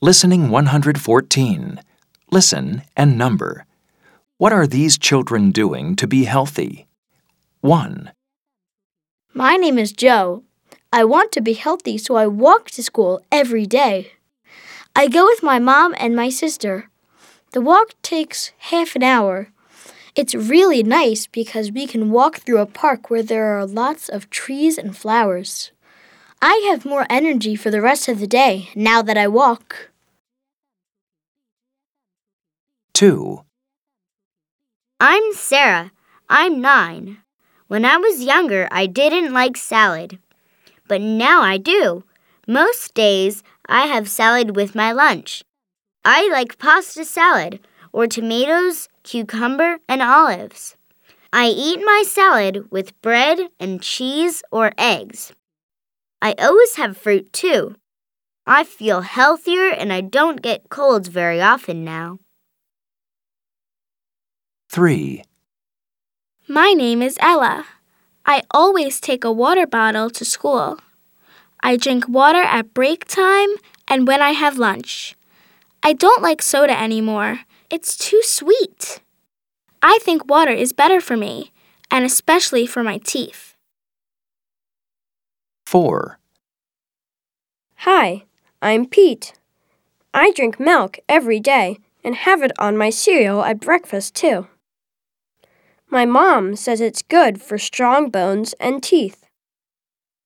Listening 114. Listen and number. What are these children doing to be healthy? 1, My name is Joe. I want to be healthy, so I walk to school every day. I go with my mom and my sister. The walk takes half an hour. It's really nice because we can walk through a park where there are lots of trees and flowers. I have more energy for the rest of the day now that I walk. 2, I'm Sarah. I'm nine. When I was younger, I didn't like salad. But now I do. Most days, I have salad with my lunch. I like pasta salad, or tomatoes, cucumber, and olives. I eat my salad with bread and cheese or eggs. I always have fruit too. I feel healthier and I don't get colds very often now. 3, My name is Ella. I always take a water bottle to school. I drink water at break time and when I have lunch. I don't like soda anymore. It's too sweet. I think water is better for me, and especially for my teeth. 4, Hi, I'm Pete. I drink milk every day and have it on my cereal at breakfast too. My mom says it's good for strong bones and teeth.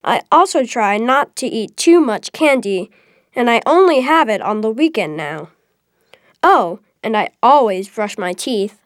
I also try not to eat too much candy, and I only have it on the weekend now. Oh, and I always brush my teeth.